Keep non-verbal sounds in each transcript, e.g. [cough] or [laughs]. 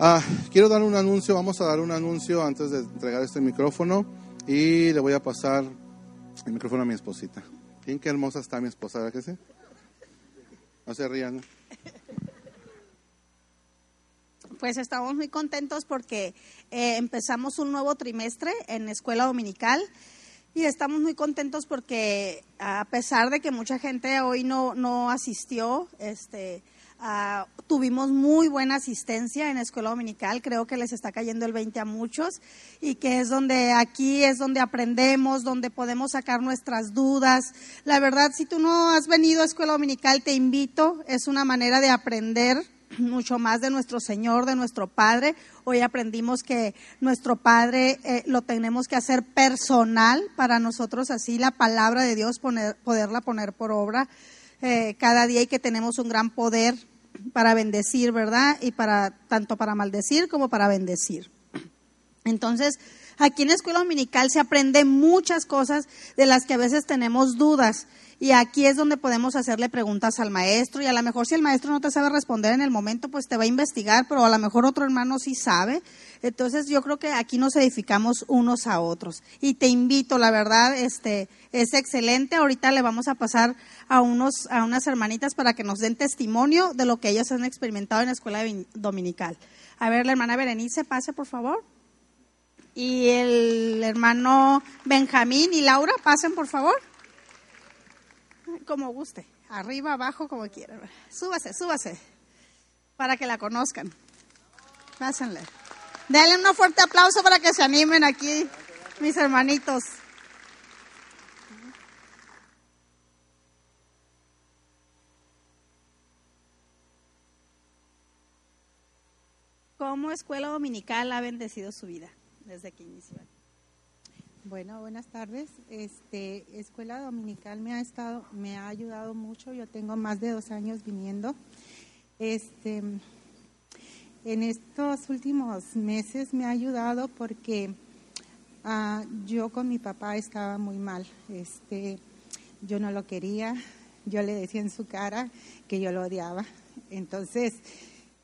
Ah, quiero dar un anuncio, vamos a dar un anuncio antes de entregar este micrófono y le voy a pasar el micrófono a mi esposita. Bien, qué hermosa está mi esposa, ¿verdad que sí? No se rían. Pues estamos muy contentos porque eh, empezamos un nuevo trimestre en escuela dominical y estamos muy contentos porque a pesar de que mucha gente hoy no, no asistió, este, Ah, tuvimos muy buena asistencia en la escuela dominical, creo que les está cayendo el 20 a muchos y que es donde aquí es donde aprendemos, donde podemos sacar nuestras dudas. La verdad, si tú no has venido a escuela dominical, te invito, es una manera de aprender [clears throat] mucho más de nuestro Señor, de nuestro Padre. Hoy aprendimos que nuestro Padre eh, lo tenemos que hacer personal para nosotros, así la palabra de Dios poner, poderla poner por obra eh, cada día y que tenemos un gran poder para bendecir, ¿verdad? Y para tanto para maldecir como para bendecir. Entonces, aquí en la escuela dominical se aprende muchas cosas de las que a veces tenemos dudas. Y aquí es donde podemos hacerle preguntas al maestro y a lo mejor si el maestro no te sabe responder en el momento, pues te va a investigar, pero a lo mejor otro hermano sí sabe. Entonces yo creo que aquí nos edificamos unos a otros. Y te invito, la verdad, este es excelente. Ahorita le vamos a pasar a unos a unas hermanitas para que nos den testimonio de lo que ellas han experimentado en la escuela dominical. A ver, la hermana Berenice, pase por favor. Y el hermano Benjamín y Laura, pasen por favor [laughs] como guste, arriba, abajo, como quiera. Súbase, súbase, para que la conozcan. Pásenle. Denle un fuerte aplauso para que se animen aquí, mis hermanitos. ¿Cómo Escuela Dominical ha bendecido su vida desde que inició? Bueno, buenas tardes. Este, Escuela Dominical me ha estado, me ha ayudado mucho. Yo tengo más de dos años viniendo. Este, en estos últimos meses me ha ayudado porque ah, yo con mi papá estaba muy mal. Este, yo no lo quería. Yo le decía en su cara que yo lo odiaba. Entonces,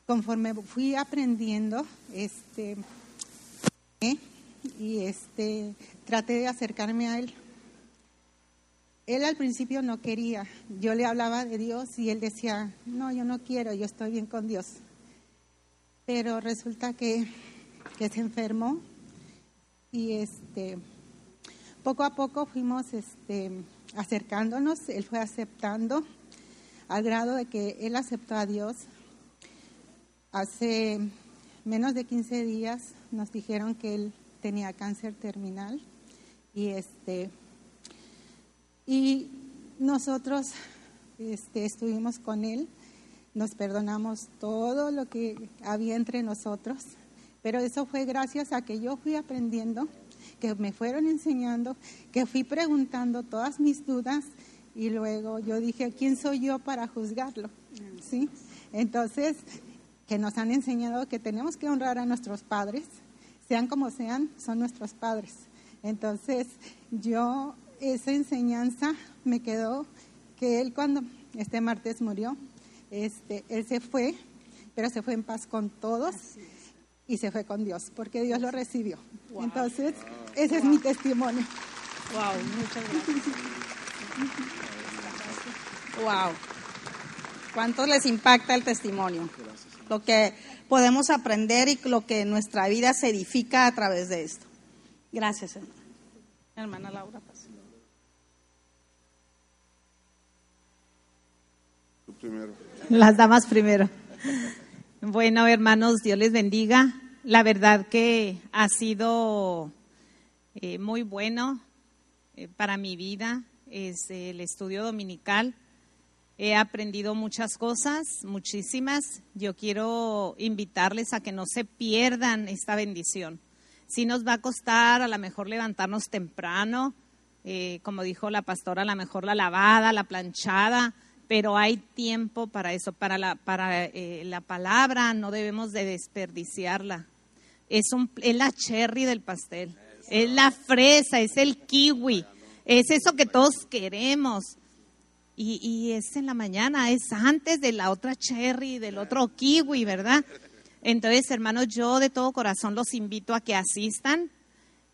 conforme fui aprendiendo, este, y este traté de acercarme a él. Él al principio no quería. Yo le hablaba de Dios y él decía, no, yo no quiero, yo estoy bien con Dios. Pero resulta que, que se enfermó y este, poco a poco fuimos este, acercándonos, él fue aceptando al grado de que él aceptó a Dios. Hace menos de 15 días nos dijeron que él tenía cáncer terminal y este y nosotros este, estuvimos con él, nos perdonamos todo lo que había entre nosotros, pero eso fue gracias a que yo fui aprendiendo, que me fueron enseñando, que fui preguntando todas mis dudas y luego yo dije, ¿quién soy yo para juzgarlo? ¿Sí? Entonces, que nos han enseñado que tenemos que honrar a nuestros padres, sean como sean, son nuestros padres. Entonces, yo, esa enseñanza me quedó que él cuando este martes murió, este, él se fue, pero se fue en paz con todos y se fue con Dios, porque Dios lo recibió. Entonces, ese es mi testimonio. Wow, muchas gracias. [laughs] Wow. ¿Cuántos les impacta el testimonio? Lo que podemos aprender y lo que nuestra vida se edifica a través de esto. Gracias, hermana. Hermana Laura, Primero. Las damas primero. Bueno, hermanos, Dios les bendiga. La verdad que ha sido eh, muy bueno eh, para mi vida es el estudio dominical. He aprendido muchas cosas, muchísimas. Yo quiero invitarles a que no se pierdan esta bendición sí nos va a costar a lo mejor levantarnos temprano, eh, como dijo la pastora, a lo mejor la lavada, la planchada, pero hay tiempo para eso, para la, para, eh, la palabra no debemos de desperdiciarla. Es, un, es la cherry del pastel, es la fresa, es el kiwi, es eso que todos queremos. Y, y es en la mañana, es antes de la otra cherry, del otro kiwi, ¿verdad? Entonces, hermanos, yo de todo corazón los invito a que asistan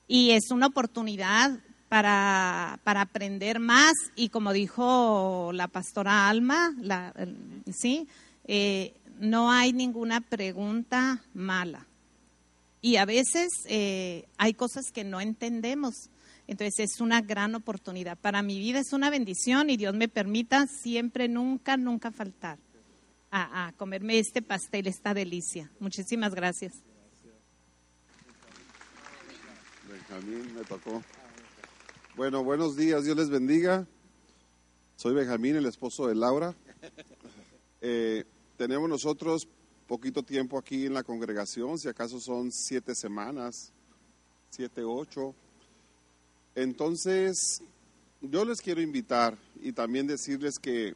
y es una oportunidad para, para aprender más y como dijo la pastora Alma, la, ¿sí? Eh, no hay ninguna pregunta mala. Y a veces eh, hay cosas que no entendemos. Entonces es una gran oportunidad. Para mi vida es una bendición y Dios me permita siempre, nunca, nunca faltar a, comerme este pastel, esta delicia. Muchísimas gracias. Benjamín, me tocó. Bueno, buenos días, Dios les bendiga. Soy Benjamín, el esposo de Laura. Eh, tenemos nosotros poquito tiempo aquí en la congregación, si acaso son siete semanas, siete, ocho. Entonces, yo les quiero invitar y también decirles que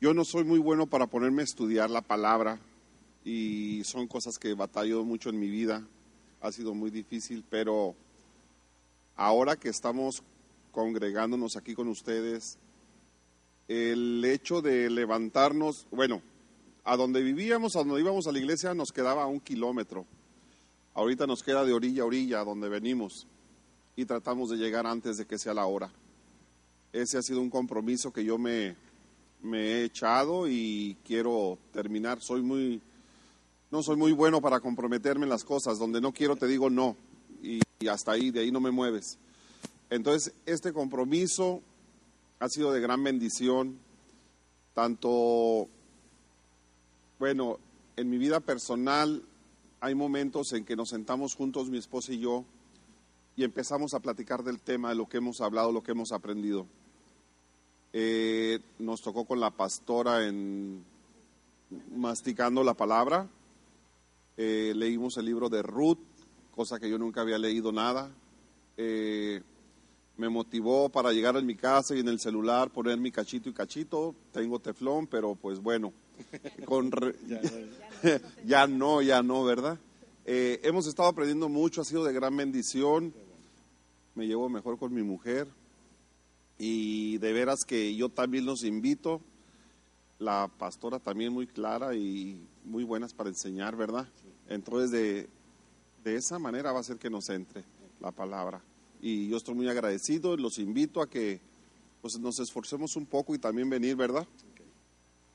yo no soy muy bueno para ponerme a estudiar la palabra y son cosas que batallo mucho en mi vida. Ha sido muy difícil, pero ahora que estamos congregándonos aquí con ustedes, el hecho de levantarnos, bueno, a donde vivíamos, a donde íbamos a la iglesia, nos quedaba un kilómetro. Ahorita nos queda de orilla a orilla, donde venimos, y tratamos de llegar antes de que sea la hora. Ese ha sido un compromiso que yo me, me he echado y quiero terminar. Soy muy, no soy muy bueno para comprometerme en las cosas. Donde no quiero te digo no y, hasta ahí, de ahí no me mueves. Entonces, este compromiso ha sido de gran bendición, tanto, bueno, en mi vida personal hay momentos en que nos sentamos juntos, mi esposa y yo, y empezamos a platicar del tema, de lo que hemos hablado, lo que hemos aprendido. Eh, nos tocó con la pastora en masticando la palabra. Eh, leímos el libro de Ruth, cosa que yo nunca había leído nada. Eh, me motivó para llegar a mi casa y en el celular poner mi cachito y cachito. Tengo teflón, pero pues bueno, [laughs] con [laughs] ya, no, ya no, ¿verdad? hemos estado aprendiendo mucho, ha sido de gran bendición. Me llevo mejor con mi mujer y de veras que yo también los invito. La pastora también muy clara y muy buenas para enseñar, ¿verdad? Entonces de, de esa manera va a ser que nos entre la palabra. Y yo estoy muy agradecido y los invito a que pues, nos esforcemos un poco y también venir, ¿verdad?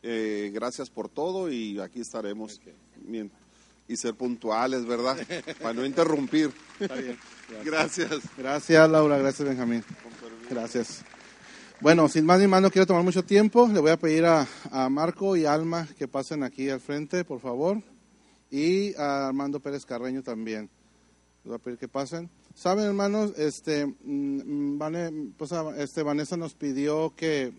Eh, gracias por todo y aquí estaremos. Y ser puntuales, ¿verdad? Para no interrumpir. Gracias. Gracias, Laura. Gracias, Benjamín. Gracias. Bueno, sin más ni más, no quiero tomar mucho tiempo. Le voy a pedir a, Marco y Alma que pasen aquí al frente, por favor. Y a Armando Pérez Carreño también. Le voy a pedir que pasen. Saben, hermanos, este, mm, pues, este Vanessa nos pidió que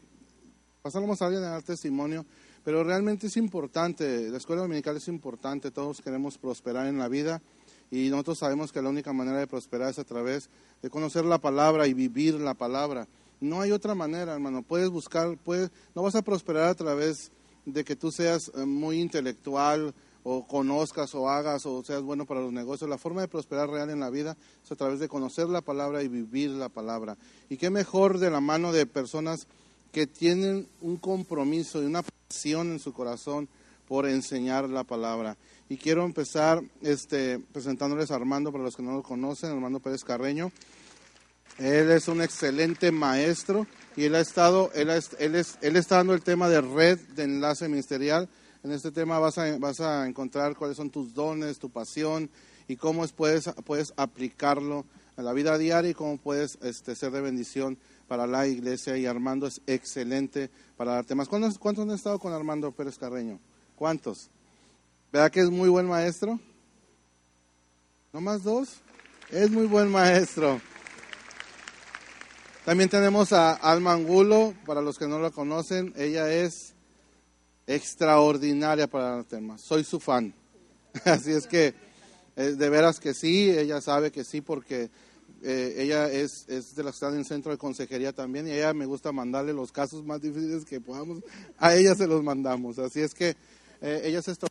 pasáramos a alguien a dar testimonio, pero realmente es importante. La escuela dominical es importante. Todos queremos prosperar en la vida y nosotros sabemos que la única manera de prosperar es a través de conocer la palabra y vivir la palabra. No hay otra manera, hermano. Puedes buscar, puedes, no vas a prosperar a través de que tú seas eh, muy intelectual o conozcas o hagas o seas bueno para los negocios. La forma de prosperar real en la vida es a través de conocer la palabra y vivir la palabra. Y qué mejor de la mano de personas que tienen un compromiso y una pasión en su corazón por enseñar la palabra. Y quiero empezar este, presentándoles a Armando, para los que no lo conocen, Armando Pérez Carreño. Él es un excelente maestro y él ha estado, él, él, es, él está dando el tema de red de enlace ministerial. En este tema vas a, vas a encontrar cuáles son tus dones, tu pasión y cómo puedes, puedes aplicarlo a la vida diaria y cómo puedes este, ser de bendición para la iglesia. Y Armando es excelente para dar temas. ¿Cuántos, cuántos han estado con Armando Pérez Carreño? ¿Cuántos? ¿Verdad que es muy buen maestro? ¿No más dos? Es muy buen maestro. También tenemos a Alma Angulo, para los que no la conocen, ella es extraordinaria para el tema. Soy su fan. [laughs] Así es que, eh, de veras que sí, ella sabe que sí, porque eh, ella es, es, de las que están en centro de consejería también, y ella me gusta mandarle los casos más difíciles que podamos, a ella se los mandamos. Así es que eh, ella se está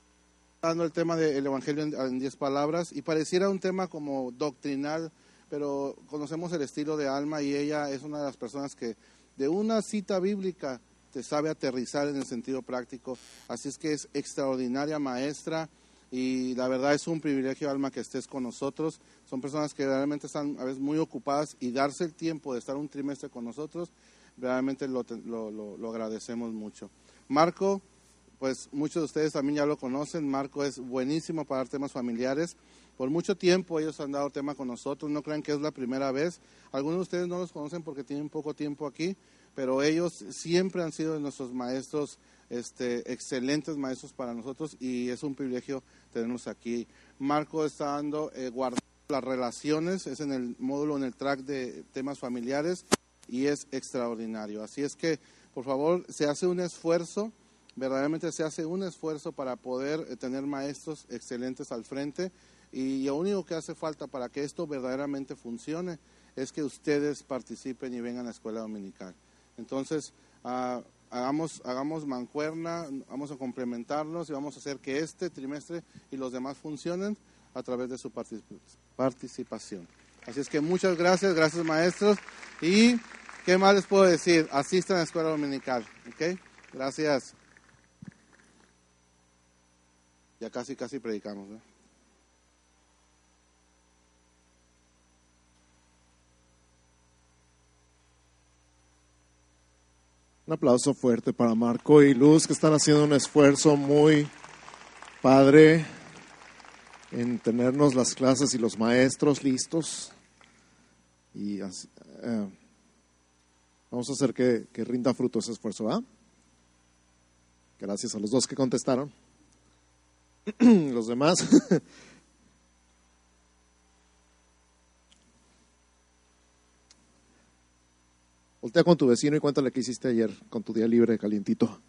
dando el tema del Evangelio en 10 palabras, y pareciera un tema como doctrinal pero conocemos el estilo de Alma y ella es una de las personas que de una cita bíblica te sabe aterrizar en el sentido práctico. Así es que es extraordinaria maestra y la verdad es un privilegio, Alma, que estés con nosotros. Son personas que realmente están a veces muy ocupadas y darse el tiempo de estar un trimestre con nosotros, realmente lo, lo, agradecemos mucho. Marco, pues muchos de ustedes también ya lo conocen, Marco es buenísimo para dar temas familiares. Por mucho tiempo ellos han dado tema con nosotros, no crean que es la primera vez. Algunos de ustedes no los conocen porque tienen poco tiempo aquí, pero ellos siempre han sido nuestros maestros, este, excelentes maestros para nosotros y es un privilegio tenerlos aquí. Marco está dando, eh, las relaciones, es en el módulo, en el track de temas familiares y es extraordinario. Así es que, por favor, se hace un esfuerzo, verdaderamente se hace un esfuerzo para poder eh, tener maestros excelentes al frente y lo único que hace falta para que esto verdaderamente funcione es que ustedes participen y vengan a la escuela dominical. Entonces, uh, hagamos, hagamos mancuerna, vamos a complementarnos y vamos a hacer que este trimestre y los demás funcionen a través de su participación. Así es que muchas gracias, gracias maestros. Y, ¿qué más les puedo decir? Asistan a la escuela dominical. ¿Ok? Gracias. Ya casi, casi predicamos. Un aplauso fuerte para Marco y Luz que están haciendo un esfuerzo muy padre en tenernos las clases y los maestros listos. Y eh, vamos a hacer que, que, rinda fruto ese esfuerzo. ¿ah? Gracias a los dos que contestaron. [clears throat] los demás. [laughs] Voltea con tu vecino y cuéntale qué hiciste ayer con tu día libre calientito.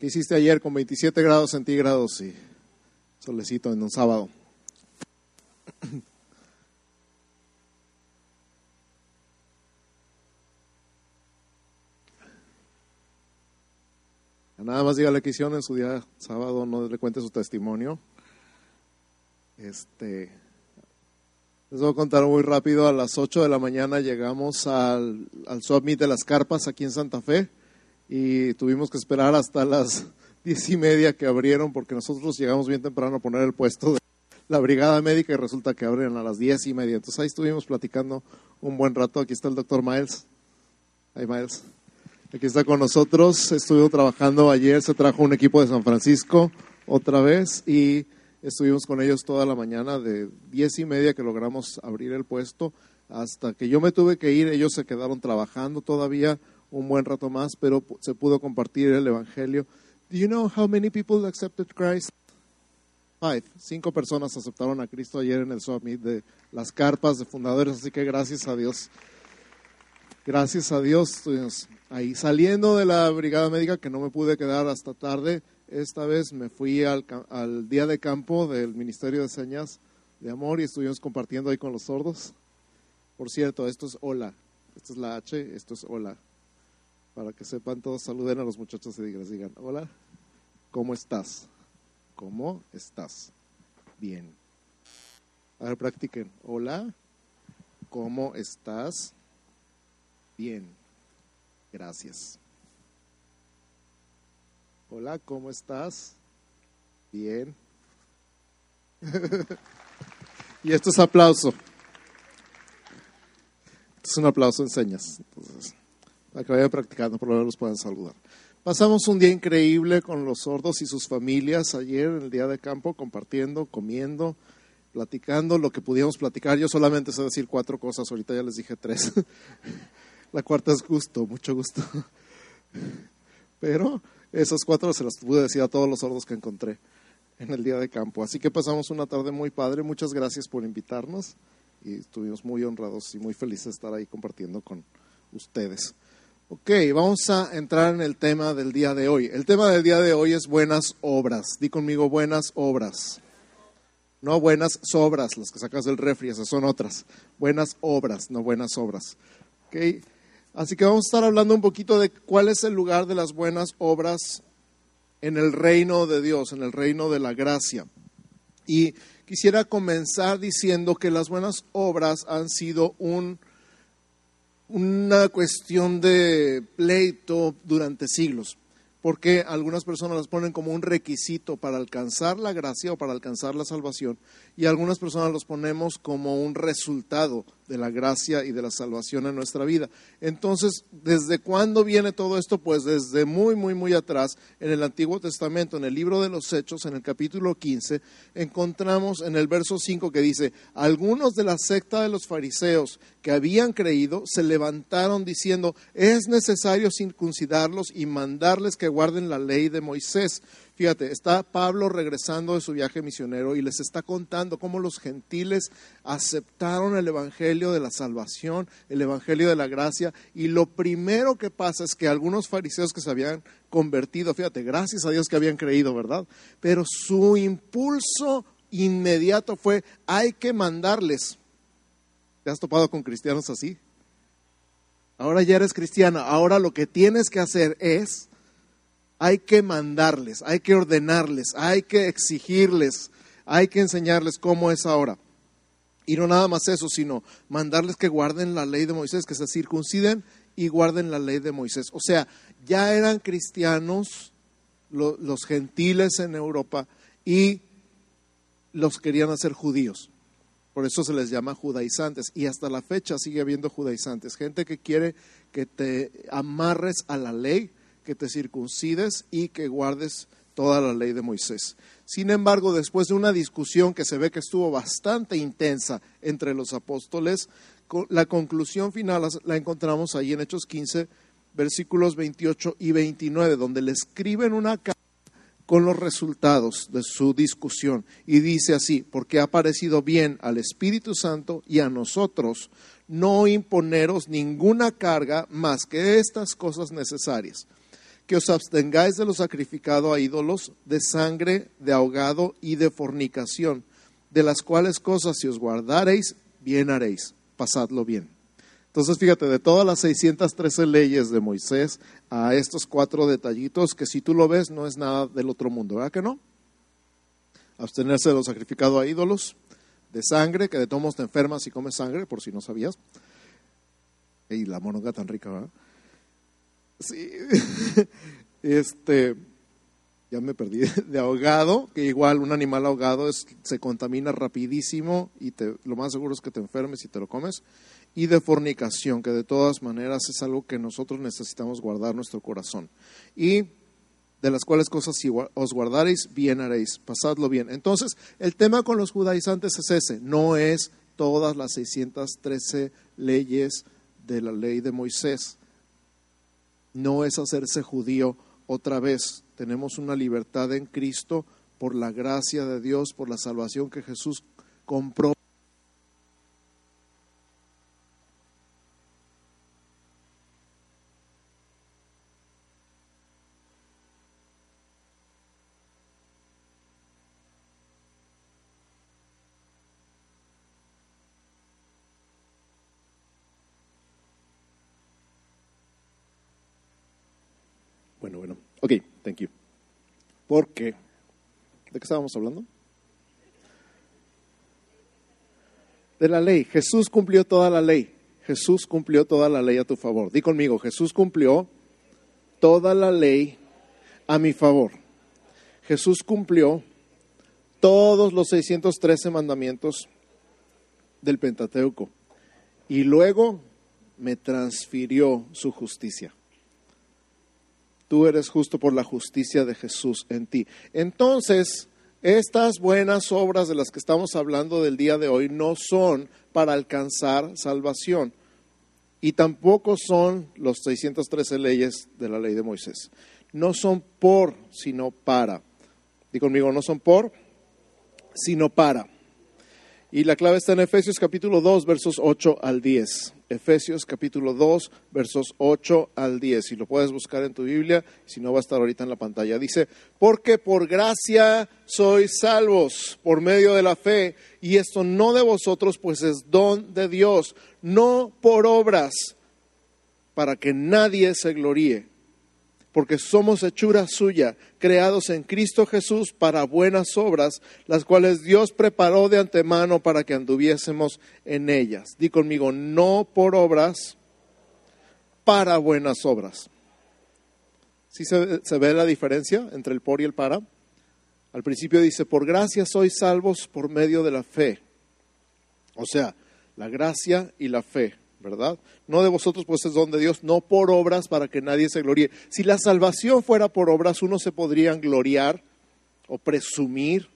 ¿Qué hiciste ayer con 27 grados centígrados y solecito en un sábado? Nada más dígale que hicieron en su día sábado, no le cuente su testimonio. Este, les voy a contar muy rápido. A las 8 de la mañana llegamos al, al Summit de las Carpas aquí en Santa Fe y tuvimos que esperar hasta las [laughs] diez y media que abrieron porque nosotros llegamos bien temprano a poner el puesto de la brigada médica y resulta que abren a las diez y media. Entonces ahí estuvimos platicando un buen rato. Aquí está el doctor Miles. Hi Miles. Aquí está con nosotros. Estuvo trabajando ayer, se trajo un equipo de San Francisco otra vez y estuvimos con ellos toda la mañana de diez y media que logramos abrir el puesto hasta que yo me tuve que ir. Ellos se quedaron trabajando todavía un buen rato más, pero se pudo compartir el evangelio. Do you know how many people accepted Christ? Five. Cinco personas aceptaron a Cristo ayer en el summit de las carpas de fundadores, así que gracias a Dios. Gracias a Dios ahí saliendo de la brigada médica que no me pude quedar hasta tarde. Esta vez me fui al, al día de campo del Ministerio de Señas de Amor y estuvimos compartiendo ahí con los sordos. Por cierto, esto es hola. Esta es la H, esto es hola. Para que sepan todos, saluden a los muchachos y digan, digan hola, ¿cómo estás? ¿Cómo estás? Bien. A ver, practiquen. Hola, ¿cómo estás? Bien, gracias. Hola, ¿cómo estás? Bien. [laughs] y esto es aplauso. Esto es un aplauso en señas. Entonces, para que vayan practicando, por lo menos los puedan saludar. Pasamos un día increíble con los sordos y sus familias ayer en el día de campo, compartiendo, comiendo, platicando lo que pudiéramos platicar. Yo solamente sé decir cuatro cosas, ahorita ya les dije tres. [laughs] La cuarta es gusto, mucho gusto. Pero esas cuatro se las pude decir a todos los sordos que encontré en el día de campo. Así que pasamos una tarde muy padre. Muchas gracias por invitarnos y estuvimos muy honrados y muy felices de estar ahí compartiendo con ustedes. Ok, vamos a entrar en el tema del día de hoy. El tema del día de hoy es buenas obras. Di conmigo buenas obras. No buenas sobras, las que sacas del refri, esas son otras. Buenas obras, no buenas obras. Okay. Así que vamos a estar hablando un poquito de cuál es el lugar de las buenas obras en el reino de Dios, en el reino de la gracia. Y quisiera comenzar diciendo que las buenas obras han sido un, una cuestión de pleito durante siglos porque algunas personas las ponen como un requisito para alcanzar la gracia o para alcanzar la salvación y algunas personas los ponemos como un resultado de la gracia y de la salvación en nuestra vida. Entonces, ¿desde cuándo viene todo esto? Pues desde muy, muy, muy atrás, en el Antiguo Testamento, en el libro de los Hechos, en el capítulo 15, encontramos en el verso 5 que dice, algunos de la secta de los fariseos que habían creído se levantaron diciendo, es necesario circuncidarlos y mandarles que guarden la ley de Moisés. Fíjate, está Pablo regresando de su viaje misionero y les está contando cómo los gentiles aceptaron el Evangelio de la salvación, el Evangelio de la gracia, y lo primero que pasa es que algunos fariseos que se habían convertido, fíjate, gracias a Dios que habían creído, ¿verdad? Pero su impulso inmediato fue, hay que mandarles. ¿Te has topado con cristianos así? Ahora ya eres cristiana, ahora lo que tienes que hacer es hay que mandarles, hay que ordenarles, hay que exigirles, hay que enseñarles cómo es ahora. Y no nada más eso, sino mandarles que guarden la ley de Moisés, que se circunciden y guarden la ley de Moisés. O sea, ya eran cristianos los gentiles en Europa y los querían hacer judíos. Por eso se les llama judaizantes. Y hasta la fecha sigue habiendo judaizantes. Gente que quiere que te amarres a la ley que te circuncides y que guardes toda la ley de Moisés. Sin embargo, después de una discusión que se ve que estuvo bastante intensa entre los apóstoles, la conclusión final la encontramos ahí en Hechos 15, versículos 28 y 29, donde le escriben una carta con los resultados de su discusión. Y dice así, porque ha parecido bien al Espíritu Santo y a nosotros no imponeros ninguna carga más que estas cosas necesarias que os abstengáis de lo sacrificado a ídolos, de sangre, de ahogado y de fornicación, de las cuales cosas si os guardareis, bien haréis, pasadlo bien. Entonces, fíjate, de todas las 613 leyes de Moisés a estos cuatro detallitos, que si tú lo ves no es nada del otro mundo, ¿verdad que no? Abstenerse de lo sacrificado a ídolos, de sangre, que de tomos te enfermas si comes sangre, por si no sabías. Y la monoga tan rica, ¿verdad? Sí. [laughs] Este, ya me perdí, de ahogado, que igual un animal ahogado se contamina rapidísimo y te, lo más seguro es que te enfermes y te lo comes. Y de fornicación, que de todas maneras es algo que nosotros necesitamos guardar nuestro corazón. Y de las cuales cosas si os guardaréis, bien haréis, pasadlo bien. Entonces, el tema con los judaizantes es ese, no es todas las 613 leyes de la ley de Moisés no es hacerse judío otra vez. Tenemos una libertad en Cristo por la gracia de Dios, por la salvación que Jesús compró Thank you. Porque, ¿de qué estábamos hablando? De la ley. Jesús cumplió toda la ley. Jesús cumplió toda la ley a tu favor. Di conmigo, Jesús cumplió toda la ley a mi favor. Jesús cumplió todos los 613 mandamientos del Pentateuco y luego me transfirió su justicia tú eres justo por la justicia de Jesús en ti. Entonces, estas buenas obras de las que estamos hablando del día de hoy no son para alcanzar salvación y tampoco son los 613 leyes de la ley de Moisés. No son por, sino para. Dí conmigo, no son por, sino para. Y la clave está en Efesios capítulo 2, versos 8 al 10. Efesios capítulo 2, versos 8 al 10. Si lo puedes buscar en tu Biblia, si no va a estar ahorita en la pantalla. Dice, porque por gracia sois salvos por medio de la fe, y esto no de vosotros, pues es don de Dios, no por obras, para que nadie se gloríe, porque somos hechura suya, creados en Cristo Jesús para buenas obras, las cuales Dios preparó de antemano para que anduviésemos en ellas. Di conmigo, no por obras, para buenas obras. ¿Sí se, se ve la diferencia entre el por y el para? Al principio dice, por gracia sois salvos por medio de la fe. O sea, la gracia y la fe. ¿Verdad? No de vosotros, pues es don de Dios, no por obras para que nadie se gloríe. Si la salvación fuera por obras, uno se podría gloriar o presumir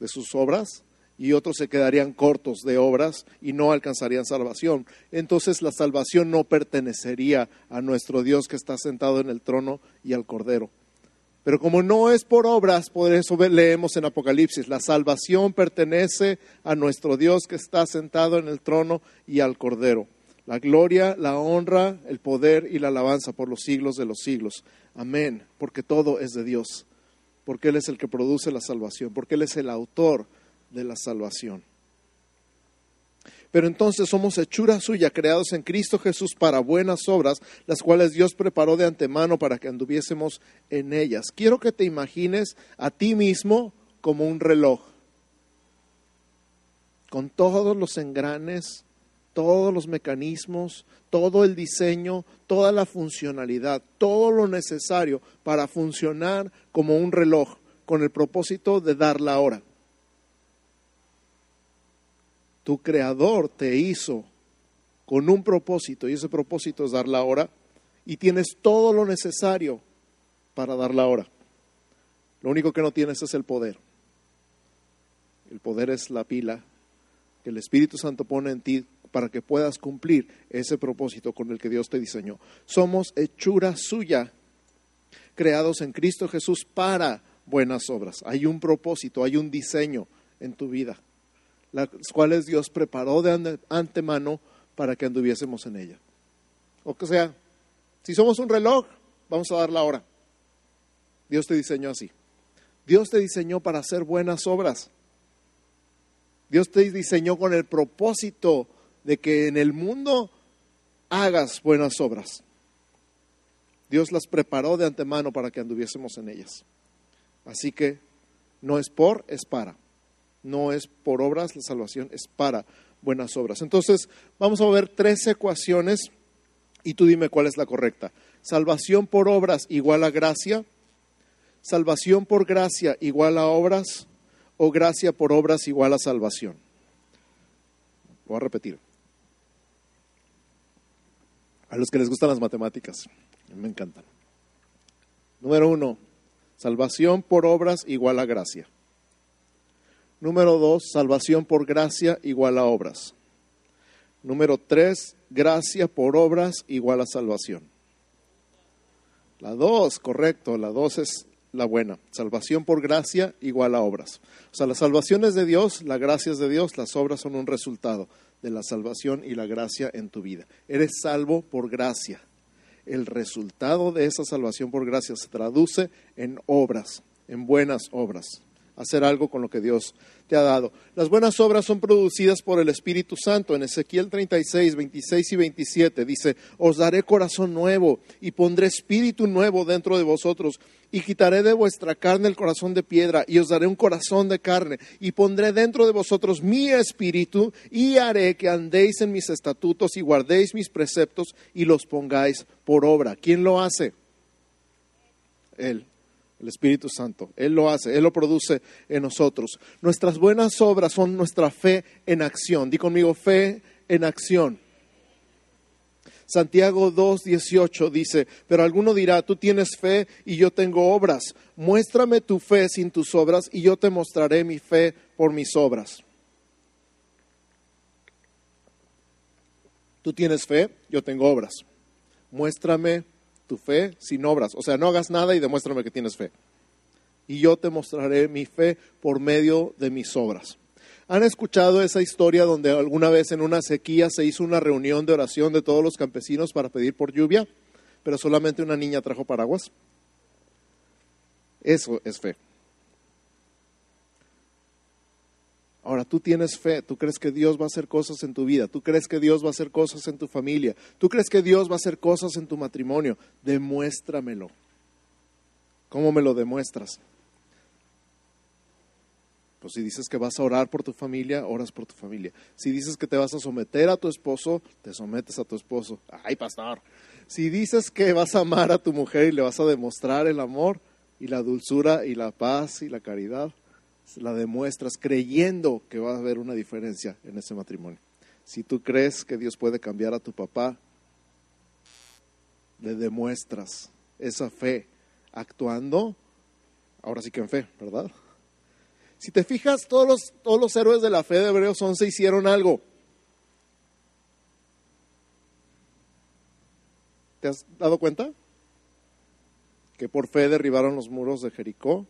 de sus obras y otros se quedarían cortos de obras y no alcanzarían salvación. Entonces la salvación no pertenecería a nuestro Dios que está sentado en el trono y al Cordero. Pero como no es por obras, por eso leemos en Apocalipsis, la salvación pertenece a nuestro Dios que está sentado en el trono y al Cordero la gloria, la honra, el poder y la alabanza por los siglos de los siglos. Amén, porque todo es de Dios, porque Él es el que produce la salvación, porque Él es el autor de la salvación. Pero entonces somos hechura suya, creados en Cristo Jesús para buenas obras, las cuales Dios preparó de antemano para que anduviésemos en ellas. Quiero que te imagines a ti mismo como un reloj, con todos los engranes, todos los mecanismos, todo el diseño, toda la funcionalidad, todo lo necesario para funcionar como un reloj con el propósito de dar la hora. Tu creador te hizo con un propósito y ese propósito es dar la hora y tienes todo lo necesario para dar la hora. Lo único que no tienes es el poder. El poder es la pila que el Espíritu Santo pone en ti para que puedas cumplir ese propósito con el que Dios te diseñó. Somos hechura suya, creados en Cristo Jesús para buenas obras. Hay un propósito, hay un diseño en tu vida, las cuales Dios preparó de antemano para que anduviésemos en ella. O que sea, si somos un reloj, vamos a dar la hora. Dios te diseñó así. Dios te diseñó para hacer buenas obras. Dios te diseñó con el propósito de que en el mundo hagas buenas obras. Dios las preparó de antemano para que anduviésemos en ellas. Así que no es por, es para. No es por obras la salvación, es para buenas obras. Entonces, vamos a ver tres ecuaciones y tú dime cuál es la correcta. Salvación por obras igual a gracia, salvación por gracia igual a obras o gracia por obras igual a salvación. Voy a repetir. A los que les gustan las matemáticas, me encantan. Número uno, salvación por obras igual a gracia. Número dos, salvación por gracia igual a obras. Número tres, gracia por obras igual a salvación. La dos, correcto, la dos es la buena. Salvación por gracia igual a obras. O sea, la salvación es de Dios, la gracia es de Dios, las obras son un resultado de la salvación y la gracia en tu vida. Eres salvo por gracia. El resultado de esa salvación por gracia se traduce en obras, en buenas obras. Hacer algo con lo que Dios te ha dado. Las buenas obras son producidas por el Espíritu Santo. En Ezequiel 36, 26 y 27 dice, os daré corazón nuevo y pondré espíritu nuevo dentro de vosotros y quitaré de vuestra carne el corazón de piedra y os daré un corazón de carne y pondré dentro de vosotros mi espíritu y haré que andéis en mis estatutos y guardéis mis preceptos y los pongáis por obra. ¿Quién lo hace? Él el Espíritu Santo. Él lo hace, Él lo produce en nosotros. Nuestras buenas obras son nuestra fe en acción. Di conmigo, fe en acción. Santiago 2.18 dice, pero alguno dirá, tú tienes fe y yo tengo obras. Muéstrame tu fe sin tus obras y yo te mostraré mi fe por mis obras. Tú tienes fe, yo tengo obras. Muéstrame tu fe sin obras. O sea, no hagas nada y demuéstrame que tienes fe. Y yo te mostraré mi fe por medio de mis obras. ¿Han escuchado esa historia donde alguna vez en una sequía se hizo una reunión de oración de todos los campesinos para pedir por lluvia, pero solamente una niña trajo paraguas? Eso es fe. Ahora tú tienes fe, tú crees que Dios va a hacer cosas en tu vida, tú crees que Dios va a hacer cosas en tu familia, tú crees que Dios va a hacer cosas en tu matrimonio, demuéstramelo ¿Cómo me lo demuestras? Pues si dices que vas a orar por tu familia, oras por tu familia. Si dices que te vas a someter a tu esposo, te sometes a tu esposo. Ay, pastor. Si dices que vas a amar a tu mujer y le vas a demostrar el amor y la dulzura y la paz y la caridad, la demuestras creyendo que va a haber una diferencia en ese matrimonio. Si tú crees que Dios puede cambiar a tu papá, le demuestras esa fe actuando, ahora sí que en fe, ¿verdad? Si te fijas, todos los, todos los héroes de la fe de Hebreos 11 hicieron algo. ¿Te has dado cuenta? Que por fe derribaron los muros de Jericó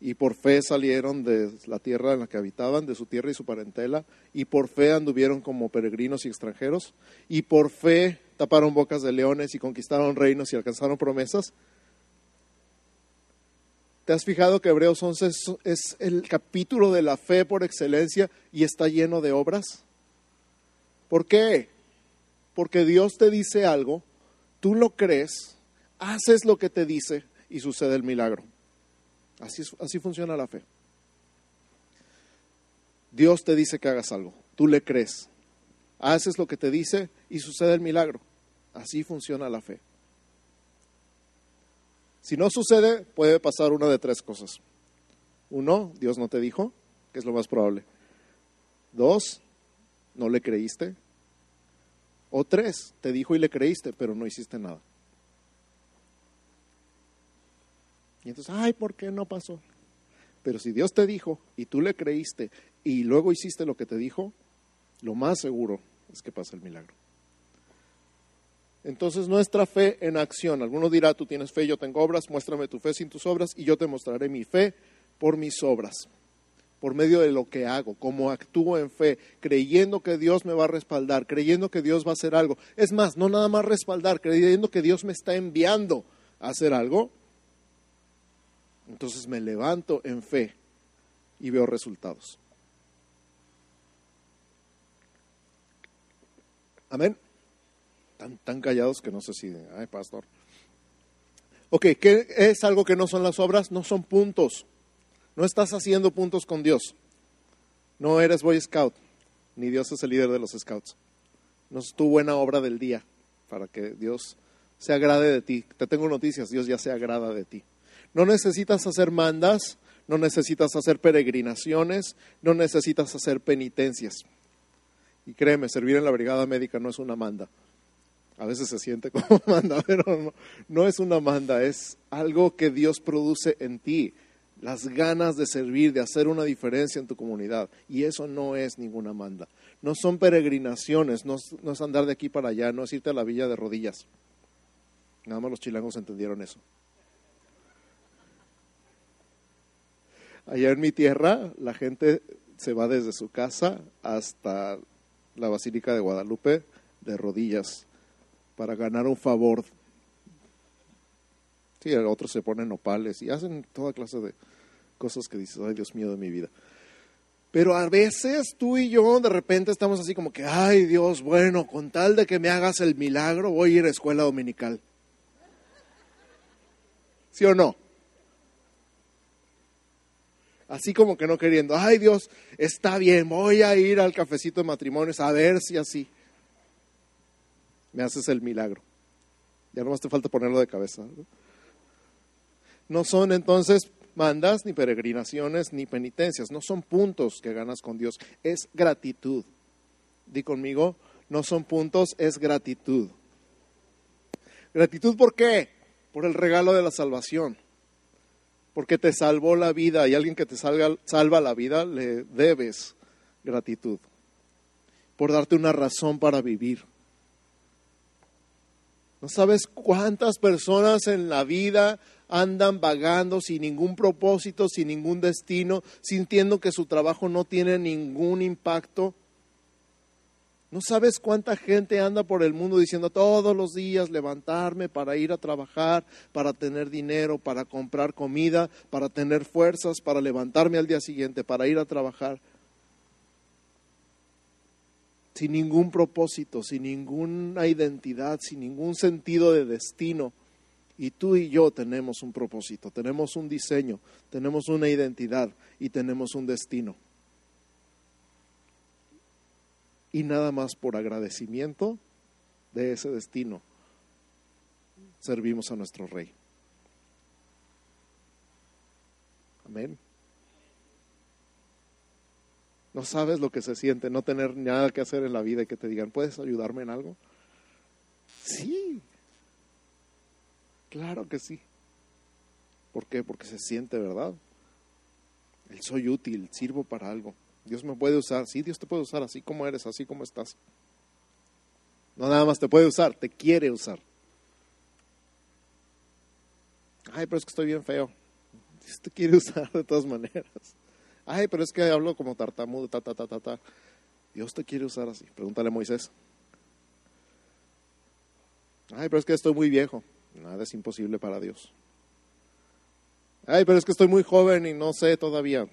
y por fe salieron de la tierra en la que habitaban, de su tierra y su parentela, y por fe anduvieron como peregrinos y extranjeros, y por fe taparon bocas de leones y conquistaron reinos y alcanzaron promesas. ¿Te has fijado que Hebreos 11 es, el capítulo de la fe por excelencia y está lleno de obras? ¿Por qué? Porque Dios te dice algo, tú lo crees, haces lo que te dice y sucede el milagro. Así, así funciona la fe. Dios te dice que hagas algo, tú le crees, haces lo que te dice y sucede el milagro. Así funciona la fe. Si no sucede, puede pasar una de tres cosas. Uno, Dios no te dijo, que es lo más probable. Dos, no le creíste. O tres, te dijo y le creíste, pero no hiciste nada. Y entonces, ay, ¿por qué no pasó? Pero si Dios te dijo y tú le creíste y luego hiciste lo que te dijo, lo más seguro es que pasa el milagro. Entonces nuestra fe en acción. Alguno dirá, tú tienes fe, yo tengo obras, muéstrame tu fe sin tus obras y yo te mostraré mi fe por mis obras, por medio de lo que hago, como actúo en fe, creyendo que Dios me va a respaldar, creyendo que Dios va a hacer algo. Es más, no nada más respaldar, creyendo que Dios me está enviando a hacer algo. Entonces me levanto en fe y veo resultados. Amén tan, callados que no sé si, ay, pastor. Ok, ¿qué es algo que no son las obras? No son puntos. No estás haciendo puntos con Dios. No eres Boy Scout, ni Dios es el líder de los Scouts. No es tu buena obra del día para que Dios se agrade de ti. Te tengo noticias, Dios ya se agrada de ti. No necesitas hacer mandas, no necesitas hacer peregrinaciones, no necesitas hacer penitencias. Y créeme, servir en la brigada médica no es una manda. A veces se siente como [laughs] manda, pero no, es una manda, es algo que Dios produce en ti, las ganas de servir, de hacer una diferencia en tu comunidad. Y eso no es ninguna manda. No son peregrinaciones, no, es andar de aquí para allá, no es irte a la villa de rodillas. Nada más los chilangos entendieron eso. Allá en mi tierra, la gente se va desde su casa hasta la Basílica de Guadalupe de rodillas para ganar un favor. Sí, otros se ponen opales y hacen toda clase de cosas que dices, ay Dios mío de mi vida. Pero a veces tú y yo de repente estamos así como que, ay Dios, bueno, con tal de que me hagas el milagro, voy a ir a escuela dominical. ¿Sí o no? Así como que no queriendo, ay Dios, está bien, voy a ir al cafecito de matrimonios a ver si así me haces el milagro. Ya no más te falta ponerlo de cabeza. No son entonces mandas, ni peregrinaciones, ni penitencias. No son puntos que ganas con Dios. Es gratitud. Di conmigo, no son puntos, es gratitud. Gratitud por qué? Por el regalo de la salvación. Porque te salvó la vida y alguien que te salva la vida le debes gratitud. Por darte una razón para vivir no sabes cuántas personas en la vida andan vagando sin ningún propósito, sin ningún destino, sintiendo que su trabajo no tiene ningún impacto. No sabes cuánta gente anda por el mundo diciendo todos los días levantarme para ir a trabajar, para tener dinero, para comprar comida, para tener fuerzas, para levantarme al día siguiente, para ir a trabajar sin ningún propósito, sin ninguna identidad, sin ningún sentido de destino. Y tú y yo tenemos un propósito, tenemos un diseño, tenemos una identidad y tenemos un destino. Y nada más por agradecimiento de ese destino servimos a nuestro Rey. Amén. No sabes lo que se siente no tener nada que hacer en la vida y que te digan, ¿puedes ayudarme en algo? Sí, claro que sí. ¿Por qué? Porque se siente, ¿verdad? El soy útil, sirvo para algo. Dios me puede usar, sí, Dios te puede usar así como eres, así como estás. No nada más te puede usar, te quiere usar. Ay, pero es que estoy bien feo. Dios te quiere [laughs] usar de todas maneras. Ay, pero es que hablo como tartamudo, ta, ta, ta, ta, ta. Dios te quiere usar así. Pregúntale a Moisés. Ay, pero es que estoy muy viejo. Nada es imposible para Dios. Ay, pero es que estoy muy joven y no sé todavía.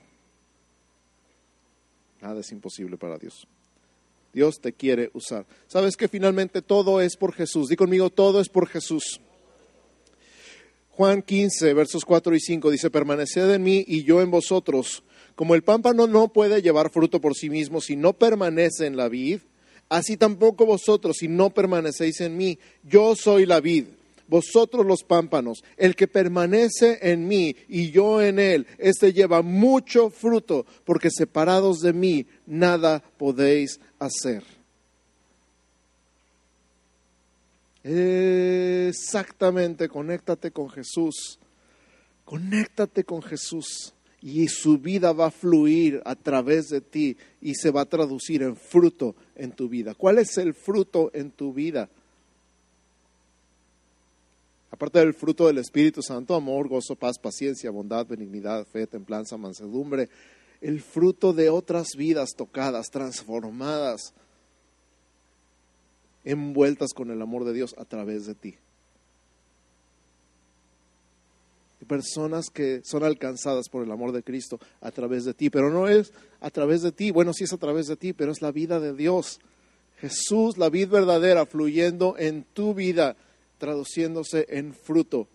Nada es imposible para Dios. Dios te quiere usar. ¿Sabes que finalmente todo es por Jesús? Di conmigo, todo es por Jesús. Juan 15, versos 4 y 5 dice, permaneced en mí y yo en vosotros. Como el pámpano no puede llevar fruto por sí mismo si no permanece en la vid, así tampoco vosotros si no permanecéis en mí. Yo soy la vid, vosotros los pámpanos. El que permanece en mí y yo en él, éste lleva mucho fruto, porque separados de mí nada podéis hacer. Exactamente, conéctate con Jesús. Conéctate con Jesús y su vida va a fluir a través de ti y se va a traducir en fruto en tu vida. ¿Cuál es el fruto en tu vida? Aparte del fruto del Espíritu Santo, amor, gozo, paz, paciencia, bondad, benignidad, fe, templanza, mansedumbre, el fruto de otras vidas tocadas, transformadas, envueltas con el amor de Dios a través de ti. Personas que son alcanzadas por el amor de Cristo a través de ti, pero no es a través de ti, bueno, sí es a través de ti, pero es la vida de Dios. Jesús, la vida verdadera, fluyendo en tu vida, traduciéndose en fruto,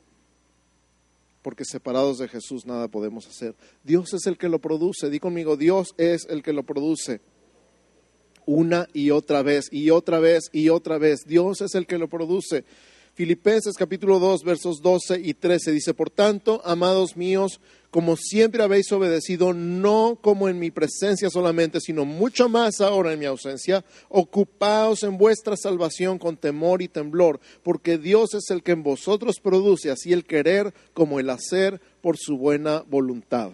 porque separados de Jesús nada podemos hacer. Dios es el que lo produce, di conmigo, Dios es el que lo produce una y otra vez, y otra vez, y otra vez. Dios es el que lo produce. Filipenses capítulo 2 versos 12 y 13 dice, por tanto, amados míos, como siempre habéis obedecido, no como en mi presencia solamente, sino mucho más ahora en mi ausencia, ocupaos en vuestra salvación con temor y temblor, porque Dios es el que en vosotros produce así el querer como el hacer por su buena voluntad.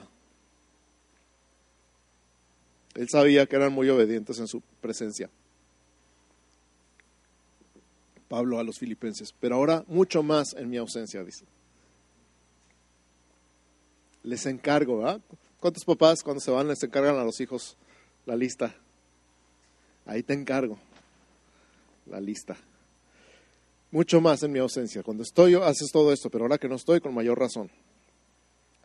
Él sabía que eran muy obedientes en su presencia. Pablo a los filipenses, pero ahora mucho más en mi ausencia, dice. Les encargo, ¿verdad? ¿Cuántos papás cuando se van les encargan a los hijos la lista? Ahí te encargo, la lista. Mucho más en mi ausencia. Cuando estoy, haces todo esto, pero ahora que no estoy, con mayor razón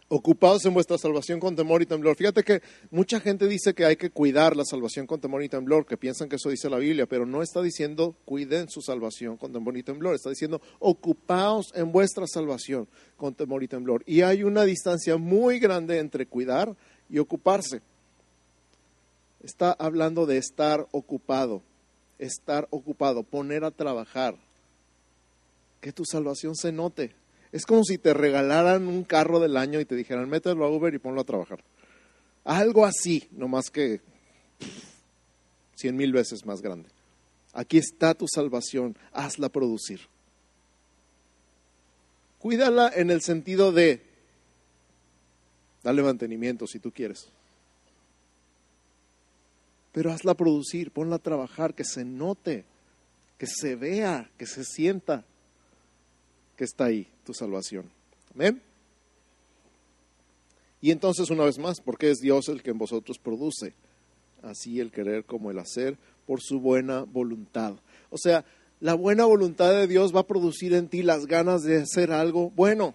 ocupados en vuestra salvación con temor y temblor. Fíjate que mucha gente dice que hay que cuidar la salvación con temor y temblor, que piensan que eso dice la Biblia, pero no está diciendo cuiden su salvación con temor y temblor, está diciendo ocupaos en vuestra salvación con temor y temblor. Y hay una distancia muy grande entre cuidar y ocuparse. Está hablando de estar ocupado, estar ocupado, poner a trabajar, que tu salvación se note, es como si te regalaran un carro del año y te dijeran, mételo a Uber y ponlo a trabajar. Algo así, no más que cien mil veces más grande. Aquí está tu salvación, hazla producir. Cuídala en el sentido de, dale mantenimiento si tú quieres. Pero hazla producir, ponla a trabajar, que se note, que se vea, que se sienta que está ahí, tu salvación. Amén. Y entonces, una vez más, porque es Dios el que en vosotros produce, así el querer como el hacer, por su buena voluntad. O sea, la buena voluntad de Dios va a producir en ti las ganas de hacer algo bueno.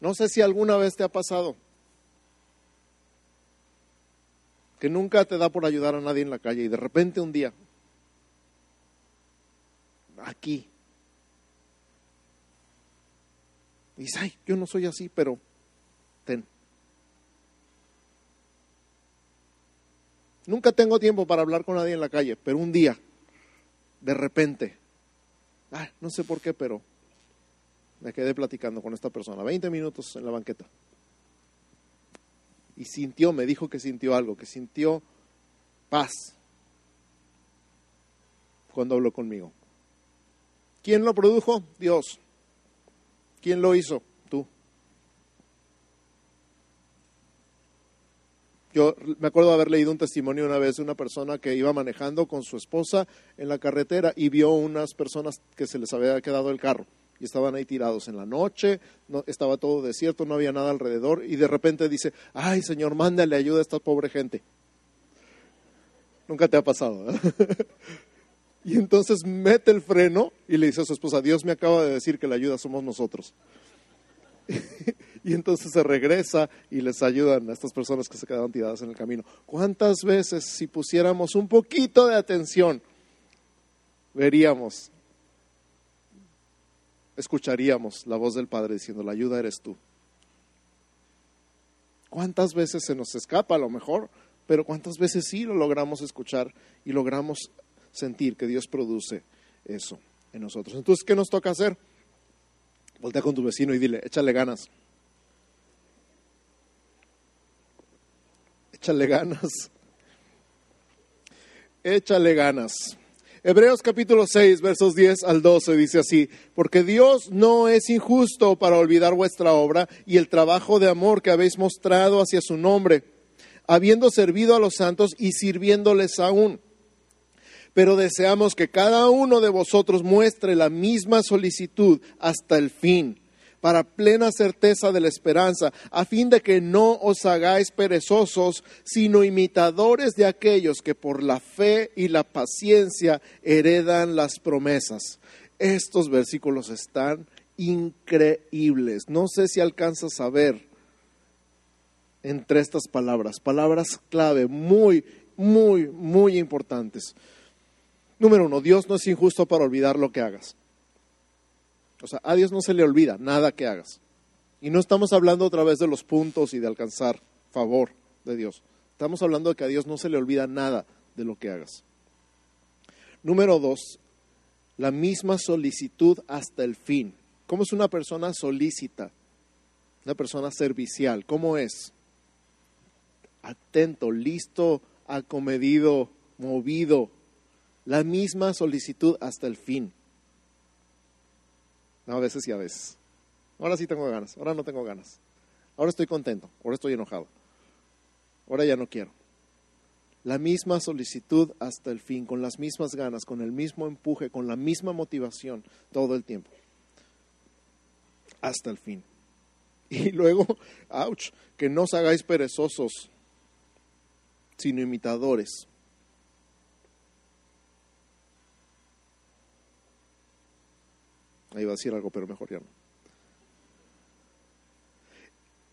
No sé si alguna vez te ha pasado que nunca te da por ayudar a nadie en la calle y de repente un día, aquí, Y dice, ay, yo no soy así, pero ten. Nunca tengo tiempo para hablar con nadie en la calle, pero un día, de repente, ay, no sé por qué, pero me quedé platicando con esta persona, 20 minutos en la banqueta. Y sintió, me dijo que sintió algo, que sintió paz cuando habló conmigo. ¿Quién lo produjo? Dios. ¿Quién lo hizo? Tú. Yo me acuerdo de haber leído un testimonio una vez de una persona que iba manejando con su esposa en la carretera y vio unas personas que se les había quedado el carro y estaban ahí tirados en la noche, no, estaba todo desierto, no había nada alrededor y de repente dice, ay Señor, mándale ayuda a esta pobre gente. Nunca te ha pasado. [laughs] y entonces mete el freno y le dice a su esposa, Dios me acaba de decir que la ayuda somos nosotros. [laughs] y entonces se regresa y les ayudan a estas personas que se quedaron tiradas en el camino. ¿Cuántas veces si pusiéramos un poquito de atención, veríamos escucharíamos la voz del Padre diciendo, la ayuda eres tú. ¿Cuántas veces se nos escapa a lo mejor? Pero cuántas veces sí lo logramos escuchar y logramos sentir que Dios produce eso en nosotros. Entonces, ¿qué nos toca hacer? Voltea con tu vecino y dile, échale ganas. Échale ganas. Échale ganas. Hebreos capítulo 6, versos 10 al 12 dice así, porque Dios no es injusto para olvidar vuestra obra y el trabajo de amor que habéis mostrado hacia su nombre, habiendo servido a los santos y sirviéndoles aún. Pero deseamos que cada uno de vosotros muestre la misma solicitud hasta el fin para plena certeza de la esperanza, a fin de que no os hagáis perezosos, sino imitadores de aquellos que por la fe y la paciencia heredan las promesas. Estos versículos están increíbles. No sé si alcanzas a ver entre estas palabras, palabras clave, muy, muy, muy importantes. Número uno, Dios no es injusto para olvidar lo que hagas. O sea, a Dios no se le olvida nada que hagas. Y no estamos hablando otra vez de los puntos y de alcanzar favor de Dios. Estamos hablando de que a Dios no se le olvida nada de lo que hagas. Número dos, la misma solicitud hasta el fin. ¿Cómo es una persona solícita? Una persona servicial. ¿Cómo es? Atento, listo, acomedido, movido. La misma solicitud hasta el fin. No, a veces y a veces. Ahora sí tengo ganas, ahora no tengo ganas. Ahora estoy contento, ahora estoy enojado. Ahora ya no quiero. La misma solicitud hasta el fin, con las mismas ganas, con el mismo empuje, con la misma motivación todo el tiempo. Hasta el fin. [laughs] Y luego, ouch, que no os hagáis perezosos, sino imitadores Ahí va a decir algo, pero mejor ya no.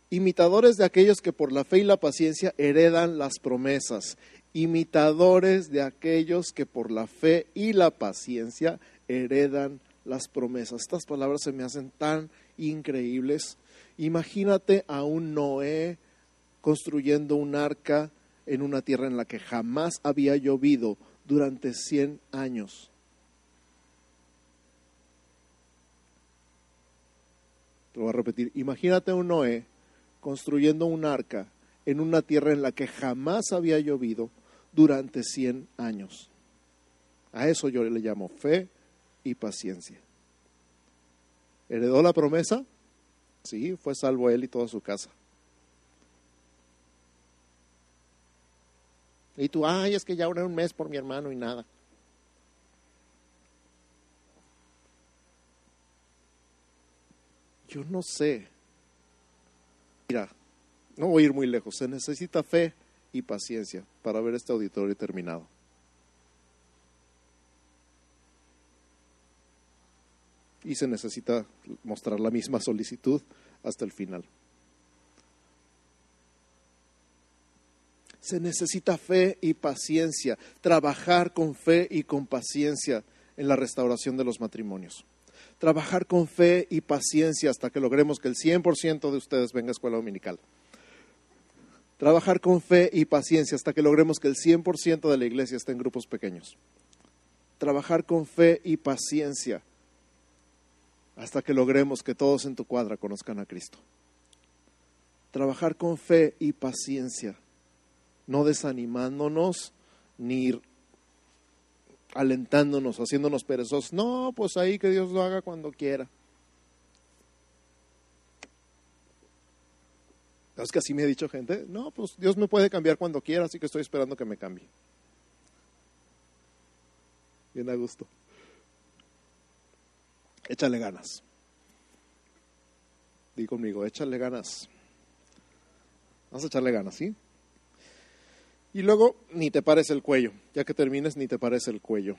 Imitadores de aquellos que por la fe y la paciencia heredan las promesas. Imitadores de aquellos que por la fe y la paciencia heredan las promesas. Estas palabras se me hacen tan increíbles. Imagínate a un Noé construyendo un arca en una tierra en la que jamás había llovido durante 100 años. Te lo voy a repetir. Imagínate un Noé construyendo un arca en una tierra en la que jamás había llovido durante 100 años. A eso yo le llamo fe y paciencia. ¿Heredó la promesa? Sí, fue salvo él y toda su casa. Y tú, ay, es que ya oré un mes por mi hermano y nada. Yo no sé. Mira, no voy a ir muy lejos. Se necesita fe y paciencia para ver este auditorio terminado. Y se necesita mostrar la misma solicitud hasta el final. Se necesita fe y paciencia, trabajar con fe y con paciencia en la restauración de los matrimonios. Trabajar con fe y paciencia hasta que logremos que el 100% de ustedes venga a escuela dominical. Trabajar con fe y paciencia hasta que logremos que el 100% de la iglesia esté en grupos pequeños. Trabajar con fe y paciencia hasta que logremos que todos en tu cuadra conozcan a Cristo. Trabajar con fe y paciencia, no desanimándonos ni alentándonos, haciéndonos perezosos. No, pues ahí que Dios lo haga cuando quiera. Es que así me ha dicho gente, no, pues Dios me puede cambiar cuando quiera, así que estoy esperando que me cambie. Bien a gusto. Échale ganas. Di conmigo, échale ganas. Vamos a echarle ganas, ¿sí? Y luego, ni te pares el cuello. Ya que termines, ni te pares el cuello.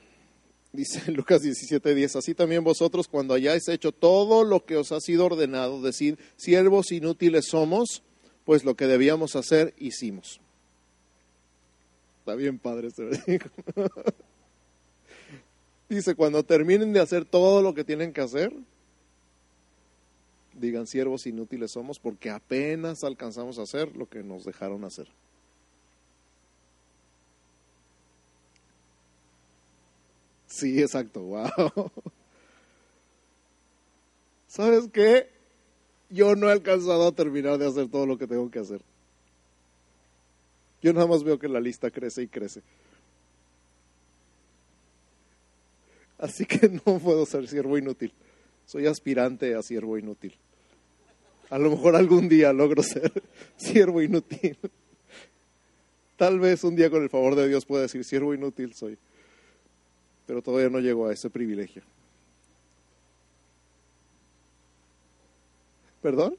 Dice [laughs] Lucas 17:10, así también vosotros cuando hayáis hecho todo lo que os ha sido ordenado, decir, siervos inútiles somos, pues lo que debíamos hacer, hicimos. Está bien padre este [laughs] Dice, cuando terminen de hacer todo lo que tienen que hacer, digan, siervos inútiles somos, porque apenas alcanzamos a hacer lo que nos dejaron hacer. Sí, exacto, wow. [laughs] ¿Sabes qué? yo no he alcanzado a terminar de hacer todo lo que tengo que hacer. Yo nada más veo que la lista crece y crece. Así que [laughs] no puedo ser siervo inútil. Soy aspirante a siervo inútil. A lo mejor algún día logro [laughs] ser siervo inútil. Tal vez un día con el favor de Dios pueda decir siervo inútil soy. Pero todavía no llego a ese privilegio. ¿Perdón?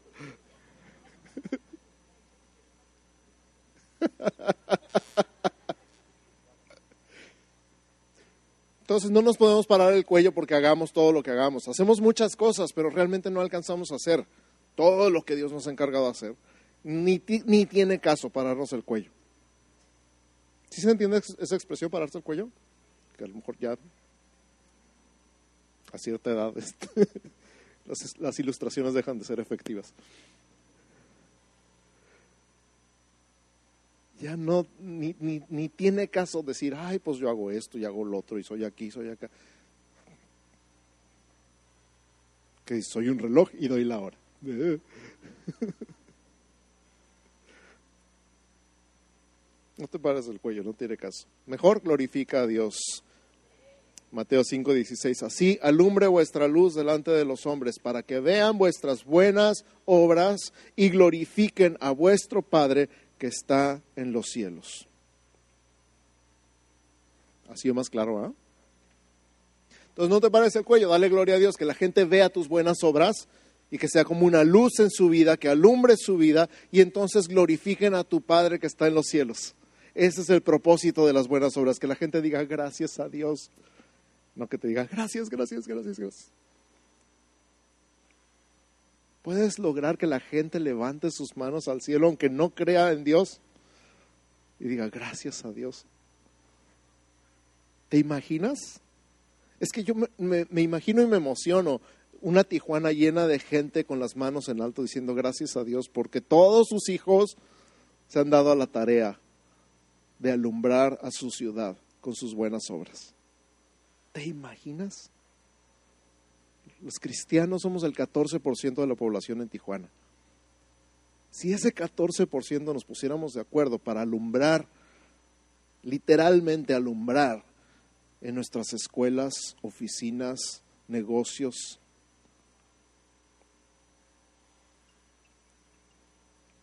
Entonces no nos podemos parar el cuello porque hagamos todo lo que hagamos. Hacemos muchas cosas, pero realmente no alcanzamos a hacer todo lo que Dios nos ha encargado de hacer. Ni, ni tiene caso pararnos el cuello. ¿Sí se entiende esa expresión, pararse el cuello? A lo mejor ya a cierta edad [laughs] este, las, ilustraciones dejan de ser efectivas. Ya no, ni, ni, tiene caso decir, ay, pues yo hago esto y hago lo otro y soy aquí, soy acá. Que soy un reloj y doy la hora. [laughs] No te pares el cuello, no tiene caso. Mejor glorifica a Dios Mateo 5:16, así alumbre vuestra luz delante de los hombres para que vean vuestras buenas obras y glorifiquen a vuestro Padre que está en los cielos. ¿Ha sido más claro? ¿ah? Entonces no te parece el cuello, dale gloria a Dios, que la gente vea tus buenas obras y que sea como una luz en su vida, que alumbre su vida y entonces glorifiquen a tu Padre que está en los cielos. Ese es el propósito de las buenas obras, que la gente diga gracias a Dios no que te diga, gracias, gracias, gracias, gracias. Puedes lograr que la gente levante sus manos al cielo aunque no crea en Dios y diga, gracias a Dios. ¿Te imaginas? Es que yo me, me, imagino y me emociono una Tijuana llena de gente con las manos en alto diciendo gracias a Dios porque todos sus hijos se han dado a la tarea de alumbrar a su ciudad con sus buenas obras. ¿Te imaginas? Los cristianos somos el 14% de la población en Tijuana. Si ese 14% nos pusiéramos de acuerdo para alumbrar, literalmente alumbrar, en nuestras escuelas, oficinas, negocios,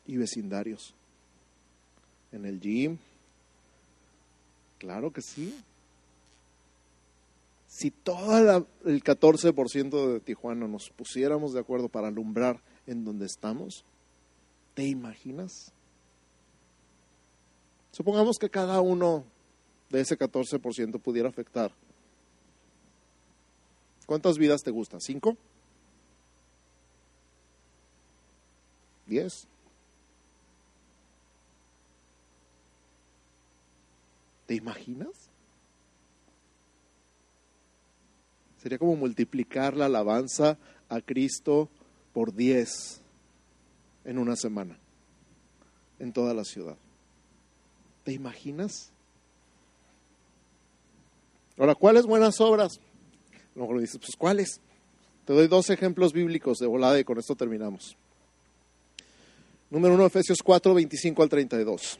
y vecindarios. En el gym, claro que sí si todo el 14% de Tijuana nos pusiéramos de acuerdo para alumbrar en donde estamos, ¿te imaginas? Supongamos que cada uno de ese 14% pudiera afectar. ¿Cuántas vidas te gustan? ¿Cinco? ¿Diez? ¿Te imaginas? Sería como multiplicar la alabanza a Cristo por 10 en una semana, en toda la ciudad. ¿Te imaginas? Ahora, ¿cuáles buenas obras? Luego le dices, pues ¿cuáles? Te doy dos ejemplos bíblicos de volada y con esto terminamos. Número uno, Efesios 4, 25 al 32.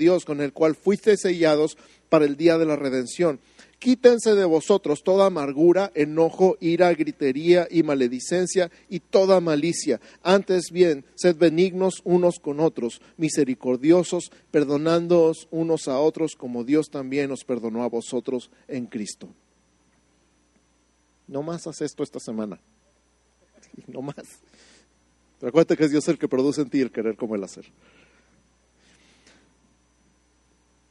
Dios con el cual fuiste sellados para el día de la redención. Quítense de vosotros toda amargura, enojo, ira, gritería y maledicencia y toda malicia. Antes bien, sed benignos unos con otros, misericordiosos, perdonándoos unos a otros como Dios también os perdonó a vosotros en Cristo. No más haz esto esta semana. [laughs] No más. Pero acuérdate que es Dios el que produce en ti el querer como el hacer.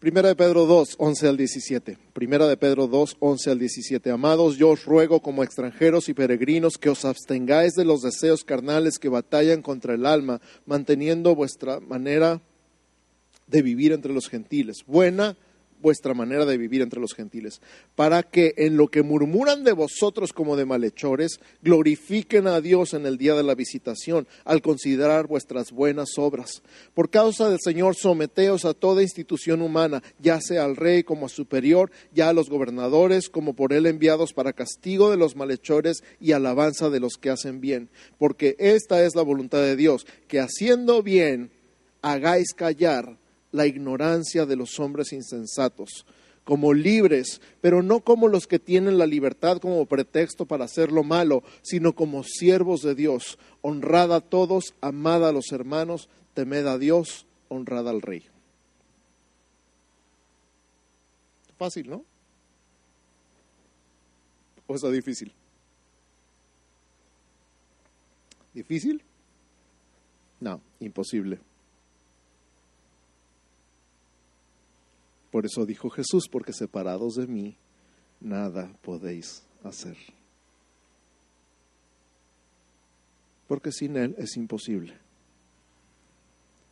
Primera de Pedro 2, 11 al 17. Primera de Pedro 2, 11 al 17. Amados, yo os ruego como extranjeros y peregrinos que os abstengáis de los deseos carnales que batallan contra el alma, manteniendo vuestra manera de vivir entre los gentiles. Buena vuestra manera de vivir entre los gentiles, para que en lo que murmuran de vosotros como de malhechores, glorifiquen a Dios en el día de la visitación, al considerar vuestras buenas obras. Por causa del Señor, someteos a toda institución humana, ya sea al rey como a superior, ya a los gobernadores como por él enviados para castigo de los malhechores y alabanza de los que hacen bien, porque esta es la voluntad de Dios, que haciendo bien hagáis callar la ignorancia de los hombres insensatos, como libres, pero no como los que tienen la libertad como pretexto para hacer lo malo, sino como siervos de Dios. Honrad a todos, amad a los hermanos, temed a Dios, honrad al Rey. Fácil, ¿no? ¿O es difícil? ¿Difícil? No, imposible. Por eso dijo Jesús, porque separados de mí, nada podéis hacer. Porque sin Él es imposible.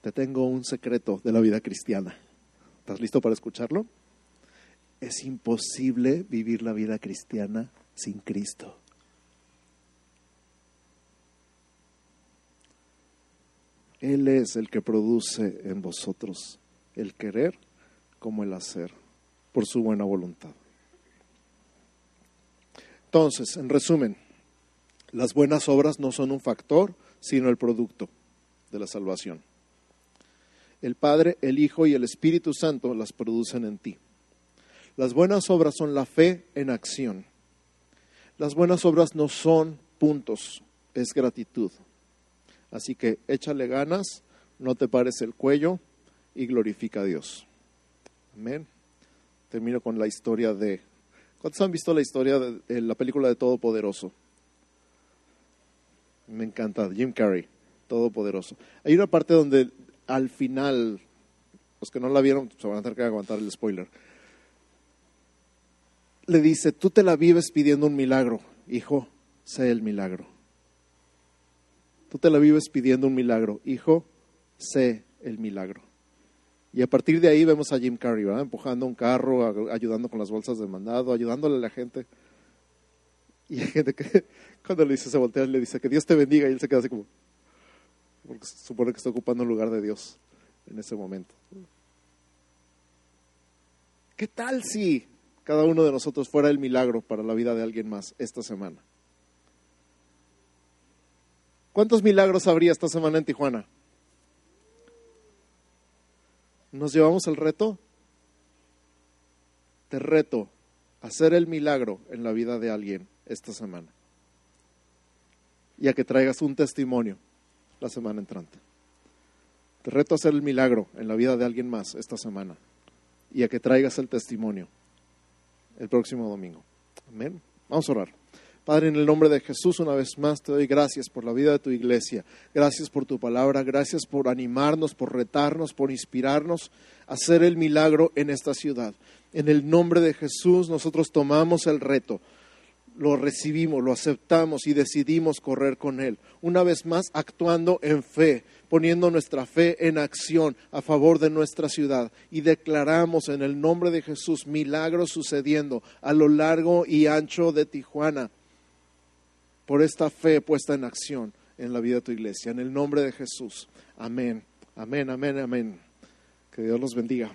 Te tengo un secreto de la vida cristiana. ¿Estás listo para escucharlo? Es imposible vivir la vida cristiana sin Cristo. Él es el que produce en vosotros el querer como el hacer, por su buena voluntad. Entonces, en resumen, las buenas obras no son un factor, sino el producto de la salvación. El Padre, el Hijo y el Espíritu Santo las producen en ti. Las buenas obras son la fe en acción. Las buenas obras no son puntos, es gratitud. Así que échale ganas, no te pares el cuello y glorifica a Dios. Amén. Termino con la historia de... ¿Cuántos han visto la historia de, la película de Todopoderoso? Me encanta, Jim Carrey, Todopoderoso. Hay una parte donde al final, los que no la vieron se van a tener que aguantar el spoiler. Le dice, tú te la vives pidiendo un milagro, hijo, sé el milagro. Tú te la vives pidiendo un milagro, hijo, sé el milagro. Y a partir de ahí vemos a Jim Carrey, empujando un carro, ayudando con las bolsas de mandado, ayudándole a la gente. Y hay gente que [laughs] cuando le dice, se voltea le dice, que Dios te bendiga, y él se queda así como, porque supone que está ocupando el lugar de Dios en ese momento. ¿Qué tal si cada uno de nosotros fuera el milagro para la vida de alguien más esta semana? ¿Cuántos milagros habría esta semana en Tijuana? ¿Nos llevamos el reto? Te reto a hacer el milagro en la vida de alguien esta semana. Y a que traigas un testimonio la semana entrante. Te reto a hacer el milagro en la vida de alguien más esta semana. Y a que traigas el testimonio el próximo domingo. Amén. Vamos a orar. Padre, en el nombre de Jesús, una vez más te doy gracias por la vida de tu iglesia. Gracias por tu palabra. Gracias por animarnos, por retarnos, por inspirarnos a hacer el milagro en esta ciudad. En el nombre de Jesús nosotros tomamos el reto lo recibimos, lo aceptamos y decidimos correr con Él. Una vez más, actuando en fe, poniendo nuestra fe en acción a favor de nuestra ciudad y declaramos en el nombre de Jesús milagros sucediendo a lo largo y ancho de Tijuana por esta fe puesta en acción en la vida de tu iglesia. En el nombre de Jesús. Amén. Amén, amén, amén. Que Dios los bendiga.